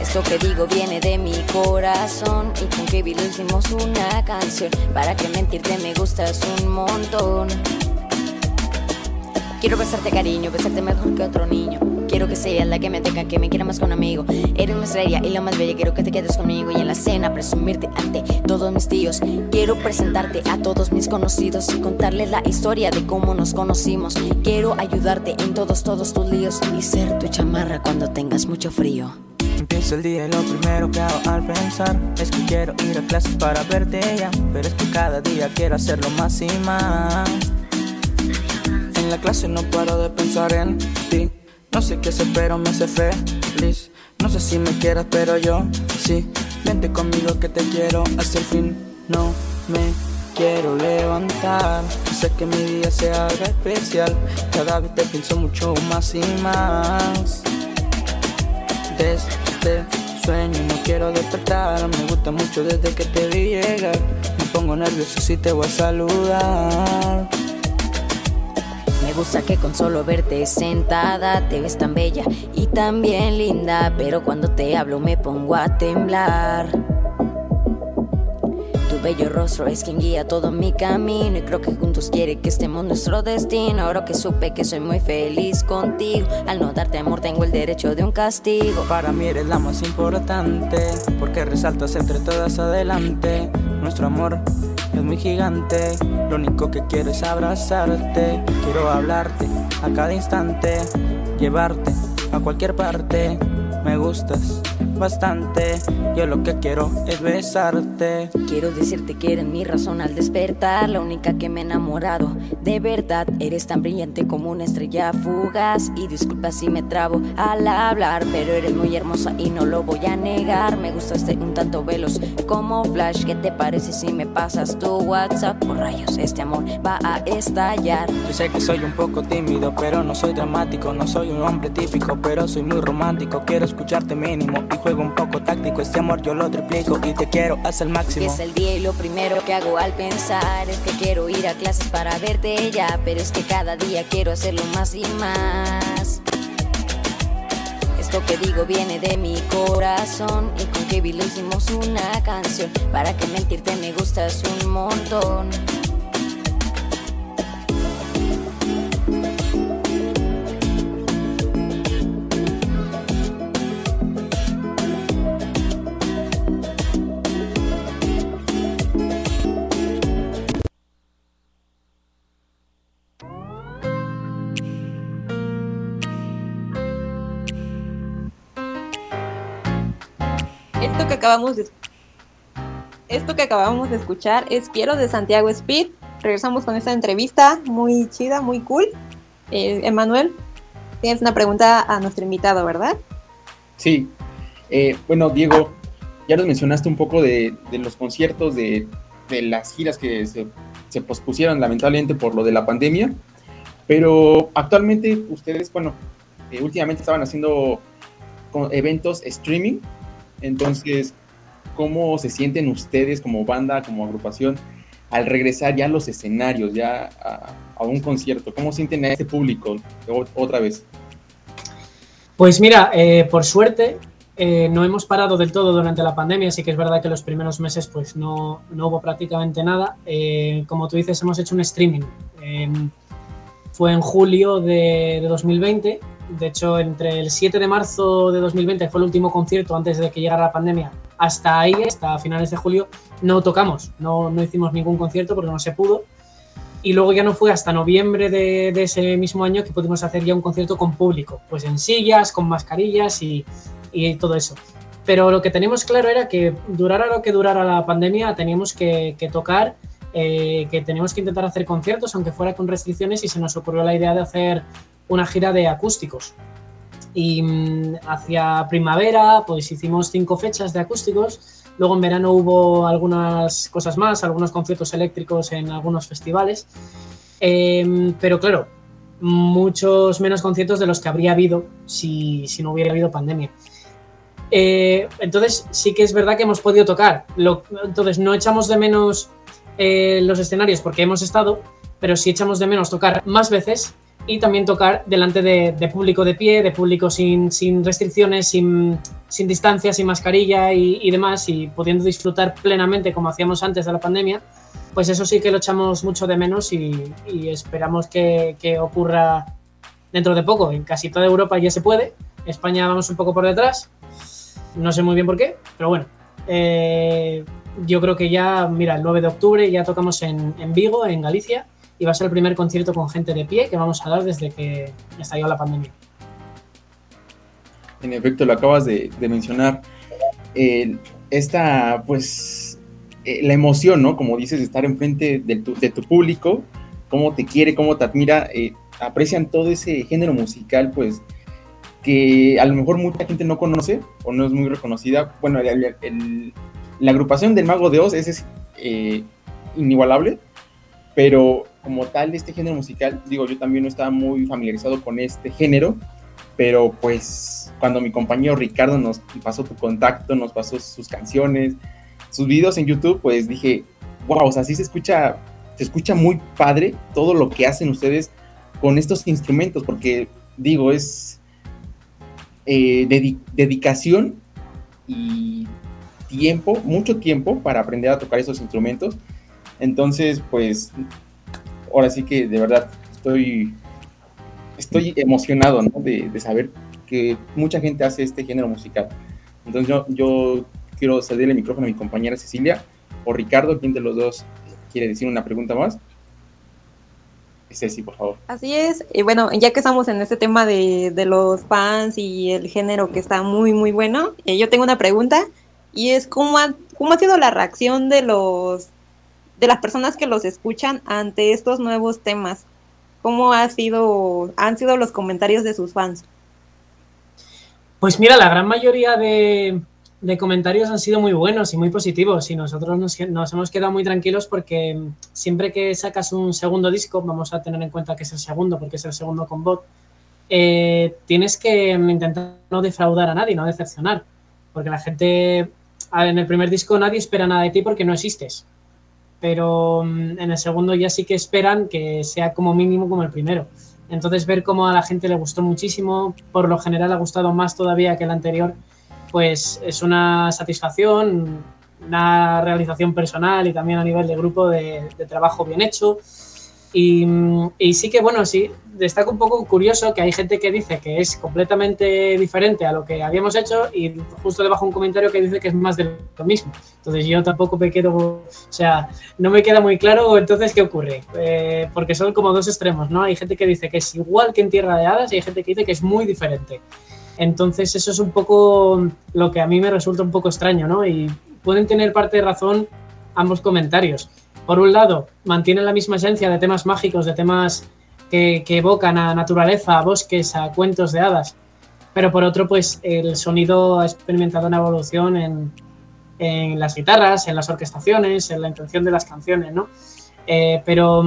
Esto que digo viene de mi corazón y con Kevin lo hicimos una canción. Para que mentirte me gustas un montón. Quiero besarte cariño, besarte mejor que otro niño. Quiero que seas la que me tenga, que me quiera más con amigo. Eres mi estrella y la más bella, quiero que te quedes conmigo. Y en la cena presumirte ante todos mis tíos. Quiero presentarte a todos mis conocidos y contarles la historia de cómo nos conocimos. Quiero ayudarte en todos, todos tus líos y ser tu chamarra cuando tengas mucho frío. Empieza el día y lo primero que hago al pensar es que quiero ir a clases para verte ya, pero es que cada día quiero hacerlo más y más. En la clase no paro de pensar en ti, no sé qué hacer pero me hace feliz. No sé si me quieras pero yo sí, vente conmigo que te quiero hasta el fin. No me quiero levantar, sé que mi día se haga especial, cada vez te pienso mucho más y más. Desde sueño no quiero despertar. Me gusta mucho desde que te vi llegar. Me pongo nervioso si te voy a saludar Me gusta que con solo verte sentada te ves tan bella y tan bien linda, pero cuando te hablo me pongo a temblar. Tu bello rostro es quien guía todo mi camino y creo que juntos quiere que estemos nuestro destino. Ahora que supe que soy muy feliz contigo, al no darte amor tengo el derecho de un castigo. Para mí eres la más importante Porque resaltas entre todas adelante Nuestro amor es muy gigante. Lo único que quiero es abrazarte. Quiero hablarte a cada instante Llevarte a cualquier parte. Me gustas bastante. Yo lo que quiero es besarte. Quiero decirte que eres mi razón al despertar, la única que me he enamorado. De verdad, eres tan brillante como una estrella fugaz. Y disculpa si me trabo al hablar, pero eres muy hermosa y no lo voy a negar. Me gustaste un tanto veloz como Flash. ¿Qué te parece si me pasas tu WhatsApp? Por rayos, este amor va a estallar. Yo sé que soy un poco tímido, pero no soy dramático. No soy un hombre típico, pero soy muy romántico. Quiero escucharte mínimo y juego un poco táctico. Este amor yo lo triplico y te quiero hasta el máximo. Es el día y lo primero que hago al pensar es que quiero ir a clases para verte ya, pero es que cada día quiero hacerlo más y más. Esto que digo viene de mi corazón y con Kevin le hicimos una canción. Para que mentirte me gustas un montón. Acabamos de esto que acabamos de escuchar es Quiero de Santiago Speed. Regresamos con esta entrevista muy chida, muy cool. Eh, Emanuel, tienes una pregunta a nuestro invitado, ¿verdad? Sí. Eh, bueno, Diego, ya nos mencionaste un poco de, los conciertos, de, de, las giras que se, se, pospusieron lamentablemente por lo de la pandemia, pero actualmente ustedes, bueno, eh, últimamente estaban haciendo eventos streaming, entonces, ¿cómo se sienten ustedes como banda, como agrupación, al regresar ya a los escenarios, ya a, un concierto? ¿Cómo sienten a este público otra vez? Pues mira, eh, por suerte eh, no hemos parado del todo durante la pandemia, así que es verdad que los primeros meses pues no, no hubo prácticamente nada. Eh, como tú dices, hemos hecho un streaming. fue en julio de, de 2020 de hecho, entre el 7 de marzo de 2020 fue el último concierto antes de que llegara la pandemia. Hasta ahí, hasta finales de julio, no tocamos, no, no hicimos ningún concierto porque no se pudo. Y luego ya no fue hasta noviembre de, de, ese mismo año que pudimos hacer ya un concierto con público, pues en sillas, con mascarillas y, y todo eso. Pero lo que teníamos claro era que durara lo que durara la pandemia, teníamos que, que tocar, eh, que teníamos que intentar hacer conciertos, aunque fuera con restricciones, y se nos ocurrió la idea de hacer una gira de acústicos. Y mmm, hacia primavera, pues hicimos cinco fechas de acústicos. Luego en verano hubo algunas cosas más, algunos conciertos eléctricos en algunos festivales. Eh, pero claro, muchos menos conciertos de los que habría habido si, si no hubiera habido pandemia. Eh, entonces sí que es verdad que hemos podido tocar. Entonces no echamos de menos eh, los escenarios porque hemos estado, pero sí echamos de menos tocar más veces y también tocar delante de, público de pie, de público sin, sin restricciones, sin, sin, distancia, sin mascarilla y, demás, y pudiendo disfrutar plenamente como hacíamos antes de la pandemia, pues eso sí que lo echamos mucho de menos y, esperamos que, que, ocurra dentro de poco. En casi toda Europa ya se puede, España vamos un poco por detrás, no sé muy bien por qué, pero bueno. Eh, yo creo que ya, mira, el 9 de octubre ya tocamos en, en Vigo, en Galicia, y va a ser el primer concierto con gente de pie que vamos a dar desde que estalló la pandemia. En efecto, lo acabas de, mencionar. Eh, esta, pues, eh, la emoción, ¿no? Como dices, estar enfrente de tu, de tu público, cómo te quiere, cómo te admira, eh, aprecian todo ese género musical, pues, que a lo mejor mucha gente no conoce o no es muy reconocida. Bueno, la agrupación del Mago de Oz es eh, inigualable, pero como tal este género musical, digo, yo también no estaba muy familiarizado con este género, pero pues cuando mi compañero Ricardo nos pasó tu contacto, nos pasó sus canciones, sus videos en YouTube, pues dije, wow, o sea, sí se escucha, se escucha muy padre todo lo que hacen ustedes con estos instrumentos, porque digo, es eh, dedi dedicación y tiempo, mucho tiempo para aprender a tocar esos instrumentos. Entonces, pues ahora sí que de verdad estoy, estoy emocionado de, saber que mucha gente hace este género musical. Entonces yo, quiero cederle el micrófono a mi compañera Cecilia o Ricardo, quien de los dos quiere decir una pregunta más. Ceci, por favor. Así es. Y bueno, ya que estamos en este tema de, de los fans y el género que está muy, muy bueno, eh, yo tengo una pregunta y es cómo ha, cómo ha sido la reacción de los de las personas que los escuchan ante estos nuevos temas. ¿Cómo ha sido, han sido los comentarios de sus fans? Pues mira, la gran mayoría de, comentarios han sido muy buenos y muy positivos y nosotros nos, nos, hemos quedado muy tranquilos porque siempre que sacas un segundo disco, vamos a tener en cuenta que es el segundo porque es el segundo con bot, eh, tienes que intentar no defraudar a nadie, no decepcionar, porque la gente, en el primer disco nadie espera nada de ti porque no existes, pero mm, en el segundo ya sí que esperan que sea como mínimo como el primero. Entonces ver cómo a la gente le gustó muchísimo, por lo general ha gustado más todavía que el anterior, pues es una satisfacción, una realización personal y también a nivel de grupo de, de trabajo bien hecho. Y, sí que, bueno, sí, destaca un poco curioso que hay gente que dice que es completamente diferente a lo que habíamos hecho y justo debajo un comentario que dice que es más de lo mismo. Entonces yo tampoco me quedo, o sea, no me queda muy claro entonces qué ocurre, eh, porque son como dos extremos, ¿no? Hay gente que dice que es igual que en Tierra de Hadas y hay gente que dice que es muy diferente. Entonces eso es un poco lo que a mí me resulta un poco extraño, ¿no? Y pueden tener parte de razón ambos comentarios. Por un lado, mantienen la misma esencia de temas mágicos, de temas que, evocan a naturaleza, a bosques, a cuentos de hadas. Pero por otro, pues el sonido ha experimentado una evolución en, en las guitarras, en las orquestaciones, en la intención de las canciones, ¿no? Eh, pero,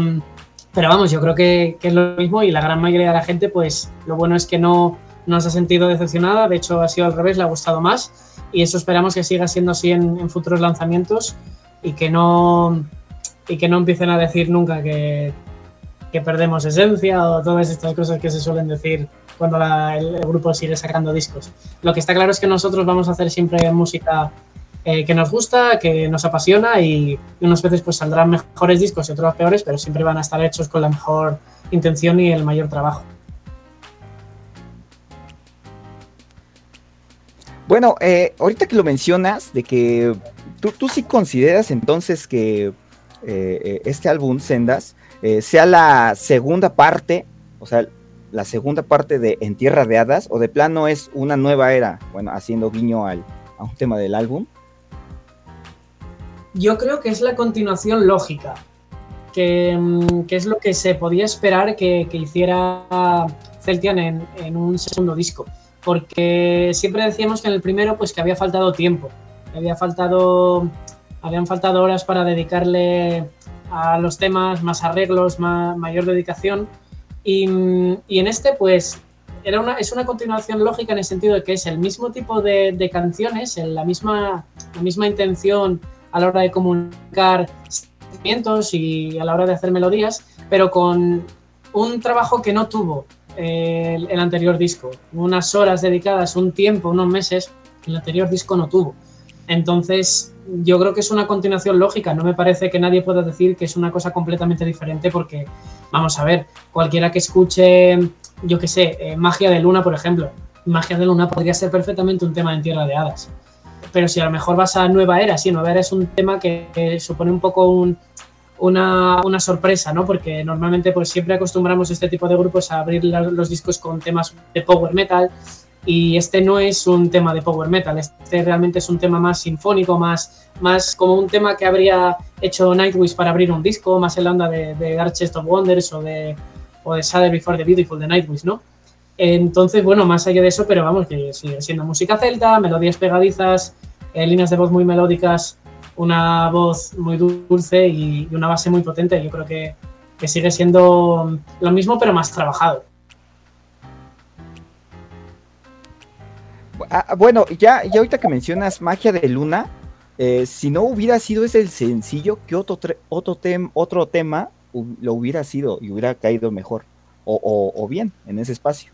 pero vamos, yo creo que, que, es lo mismo y la gran mayoría de la gente, pues lo bueno es que no, no se ha sentido decepcionada, de hecho ha sido al revés, le ha gustado más y eso esperamos que siga siendo así en, en futuros lanzamientos y que no y que no empiecen a decir nunca que, que, perdemos esencia o todas estas cosas que se suelen decir cuando el, grupo sigue sacando discos. Lo que está claro es que nosotros vamos a hacer siempre música eh, que nos gusta, que nos apasiona y, y unas veces pues saldrán mejores discos y otros peores, pero siempre van a estar hechos con la mejor intención y el mayor trabajo. Bueno, eh, ahorita que lo mencionas, de que tú, tú sí consideras entonces que eh, este álbum, Sendas, eh, sea la segunda parte, o sea, la segunda parte de En Tierra de Hadas, o de plano es una nueva era, bueno, haciendo guiño al, a un tema del álbum. Yo creo que es la continuación lógica, que, mm, que es lo que se podía esperar que, que hiciera Celtian en, en un segundo disco porque siempre decíamos que en el primero pues que había faltado tiempo, había faltado, habían faltado horas para dedicarle a los temas, más arreglos, mayor dedicación y, en este pues era una, es una continuación lógica en el sentido de que es el mismo tipo de, canciones, la misma, la misma intención a la hora de comunicar sentimientos y a la hora de hacer melodías, pero con un trabajo que no tuvo el, el, anterior disco. Unas horas dedicadas, un tiempo, unos meses, el anterior disco no tuvo. Entonces, yo creo que es una continuación lógica. No me parece que nadie pueda decir que es una cosa completamente diferente porque, vamos a ver, cualquiera que escuche, yo qué sé, eh, Magia de Luna, por ejemplo. Magia de Luna podría ser perfectamente un tema en Tierra de Hadas. Pero si a lo mejor vas a Nueva Era, sí, Nueva Era es un tema que, supone un poco un, una, una, sorpresa, ¿no? Porque normalmente pues siempre acostumbramos este tipo de grupos a abrir los discos con temas de power metal y este no es un tema de power metal, este realmente es un tema más sinfónico, más, más como un tema que habría hecho Nightwish para abrir un disco, más en la onda de, de Dark Chest of Wonders o de, o de Shadow Before the Beautiful de Nightwish, ¿no? Entonces, bueno, más allá de eso, pero vamos, que sigue siendo música celta, melodías pegadizas, eh, líneas de voz muy melódicas, una voz muy dulce y, una base muy potente. Yo creo que, que, sigue siendo lo mismo, pero más trabajado. Ah, bueno, ya, ya ahorita que mencionas Magia de Luna, eh, si no hubiera sido ese el sencillo, ¿qué otro, otro, otro tema lo hubiera sido y hubiera caído mejor? O, bien en ese espacio.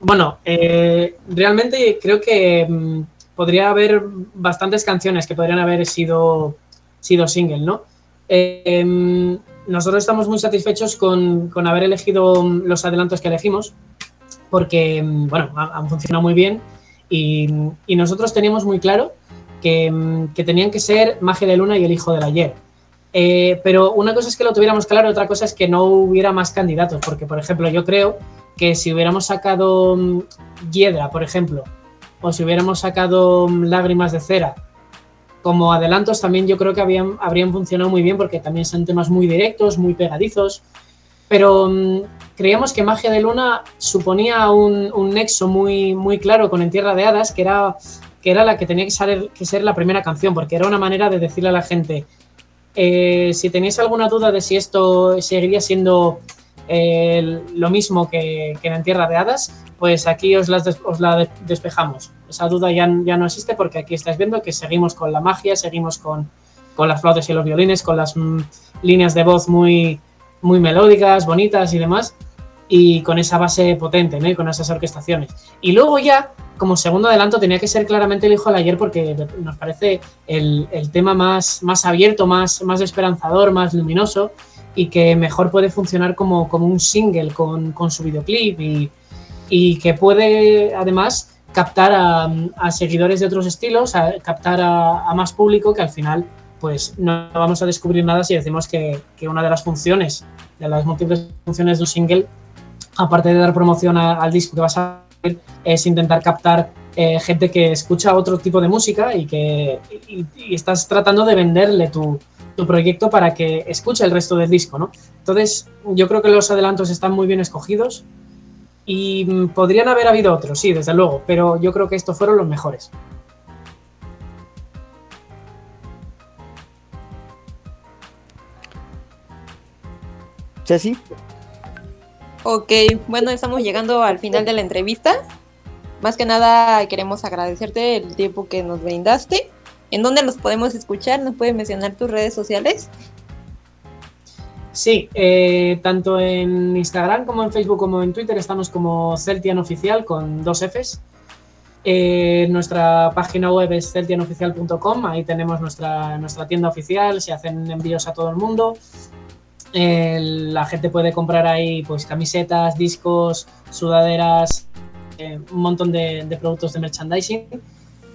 Bueno, eh, realmente creo que mmm, podría haber bastantes canciones que podrían haber sido, sido single, ¿no? Eh, nosotros estamos muy satisfechos con, con, haber elegido los adelantos que elegimos, porque, bueno, han funcionado muy bien y, nosotros teníamos muy claro que, que, tenían que ser Magia de Luna y El Hijo del Ayer. Eh, pero una cosa es que lo tuviéramos claro, otra cosa es que no hubiera más candidatos, porque por ejemplo yo creo que si hubiéramos sacado mm, Hiedra, por ejemplo, o si hubiéramos sacado mm, Lágrimas de Cera, como adelantos también yo creo que habrían funcionado muy bien porque también son temas muy directos, muy pegadizos, pero mm, creíamos que Magia de Luna suponía un, un, nexo muy, muy claro con En Tierra de Hadas, que era, que era la que tenía que ser, que ser la primera canción, porque era una manera de decirle a la gente, eh, si tenéis alguna duda de si esto seguiría siendo eh, lo mismo que, que, en Tierra de Hadas, pues aquí os, las os la despejamos. Esa duda ya, ya, no existe porque aquí estáis viendo que seguimos con la magia, seguimos con, con las flautas y los violines, con las mm, líneas de voz muy, muy melódicas, bonitas y demás, y con esa base potente, con esas orquestaciones. Y luego ya, como segundo adelanto, tenía que ser claramente el hijo del ayer porque nos parece el, tema más, abierto, más, esperanzador, más luminoso y que mejor puede funcionar como, un single con, su videoclip y, que puede además captar a, seguidores de otros estilos, captar a, más público que al final pues no vamos a descubrir nada si decimos que, una de las funciones, de las múltiples funciones de un single, aparte de dar promoción al disco que vas a ver, es intentar captar eh, gente que escucha otro tipo de música y que estás tratando de venderle tu, tu proyecto para que escuche el resto del disco, ¿no? Entonces, yo creo que los adelantos están muy bien escogidos y podrían haber habido otros, sí, desde luego, pero yo creo que estos fueron los mejores. Ceci. Ok, bueno, estamos llegando al final de la entrevista. Más que nada queremos agradecerte el tiempo que nos brindaste ¿En dónde los podemos escuchar? ¿Nos puedes mencionar tus redes sociales? Sí, eh, tanto en Instagram como en Facebook como en Twitter estamos como Celtian Oficial con dos Fs. Eh, nuestra página web es celtianoficial.com, ahí tenemos nuestra, nuestra tienda oficial, se hacen envíos a todo el mundo. Eh, la gente puede comprar ahí pues camisetas, discos, sudaderas, eh, un montón de, productos de merchandising.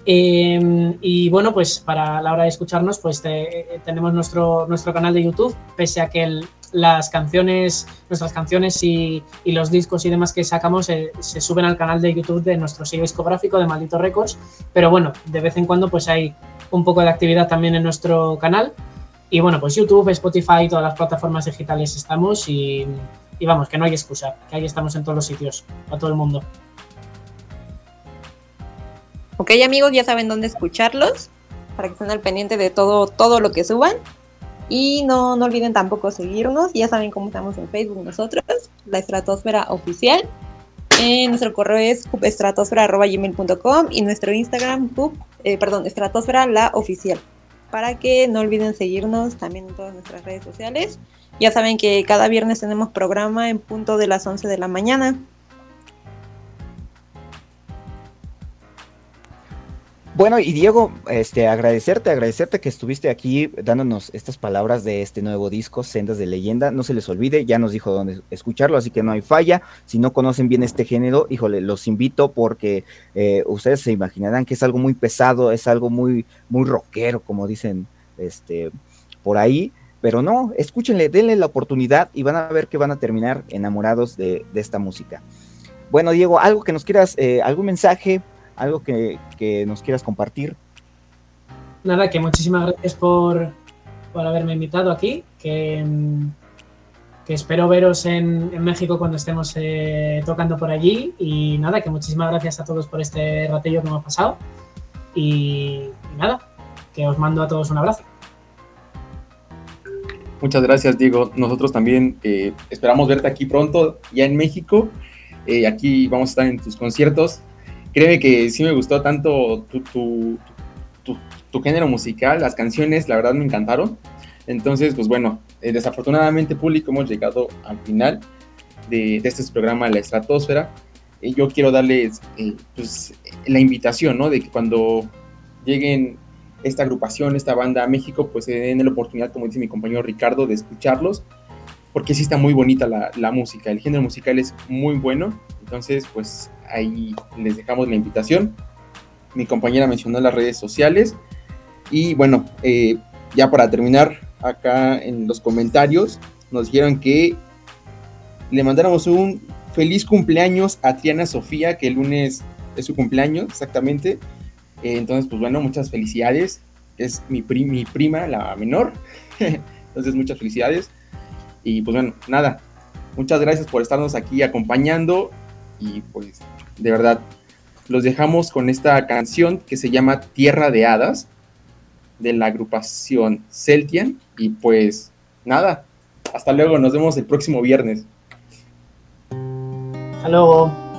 Eh, y bueno, pues para la hora de escucharnos, pues te, tenemos nuestro, nuestro canal de YouTube, pese a que las canciones, nuestras canciones y, los discos y demás que sacamos eh, se suben al canal de YouTube de nuestro sello discográfico de Maldito Records, pero bueno, de vez en cuando pues hay un poco de actividad también en nuestro canal. Y bueno, pues YouTube, Spotify, todas las plataformas digitales estamos y, y vamos, que no hay excusa, que ahí estamos en todos los sitios, a todo el mundo. Ok, amigos, ya saben dónde escucharlos para que estén al pendiente de todo, todo lo que suban. Y no, no olviden tampoco seguirnos. Ya saben cómo estamos en Facebook nosotros, la Estratosfera Oficial. Eh, nuestro correo es estratosfera.gmail.com y nuestro Instagram, eh, perdón, estratosfera la oficial. Para que no olviden seguirnos también en todas nuestras redes sociales. Ya saben que cada viernes tenemos programa en punto de las 11 de la mañana. Bueno, y Diego, este, agradecerte, agradecerte que estuviste aquí dándonos estas palabras de este nuevo disco, Sendas de Leyenda. No se les olvide, ya nos dijo dónde escucharlo, así que no hay falla. Si no conocen bien este género, híjole, los invito porque eh, ustedes se imaginarán que es algo muy pesado, es algo muy, muy rockero, como dicen este, por ahí. Pero no, escúchenle, denle la oportunidad y van a ver que van a terminar enamorados de, esta música. Bueno, Diego, algo que nos quieras, eh, algún mensaje, algo que, que, nos quieras compartir. Nada, que muchísimas gracias por, por haberme invitado aquí, que, que espero veros en, en, México cuando estemos eh, tocando por allí y nada, que muchísimas gracias a todos por este ratillo que hemos pasado y, y nada, que os mando a todos un abrazo. Muchas gracias, Diego. Nosotros también eh, esperamos verte aquí pronto, ya en México. Eh, aquí vamos a estar en tus conciertos créeme que sí me gustó tanto tu, tu, tu, tu, género musical, las canciones, la verdad me encantaron. Entonces, pues bueno, eh, desafortunadamente público hemos llegado al final de, de este programa La Estratosfera. Eh, yo quiero darles eh, pues, la invitación, ¿no? De que cuando lleguen esta agrupación, esta banda a México, pues se den la oportunidad, como dice mi compañero Ricardo, de escucharlos, porque sí está muy bonita la, la música, el género musical es muy bueno, entonces pues ahí les dejamos la invitación. Mi compañera mencionó las redes sociales. Y bueno, eh, ya para terminar, acá en los comentarios nos dijeron que le mandáramos un feliz cumpleaños a Triana Sofía, que el lunes es su cumpleaños, exactamente. Eh, entonces, pues bueno, muchas felicidades. Es mi, mi prima, la menor. entonces, muchas felicidades. Y pues bueno, nada. Muchas gracias por estarnos aquí acompañando. Y pues, de verdad, los dejamos con esta canción que se llama Tierra de Hadas de la agrupación Celtian. Y pues, nada. Hasta luego, nos vemos el próximo viernes. Hasta luego.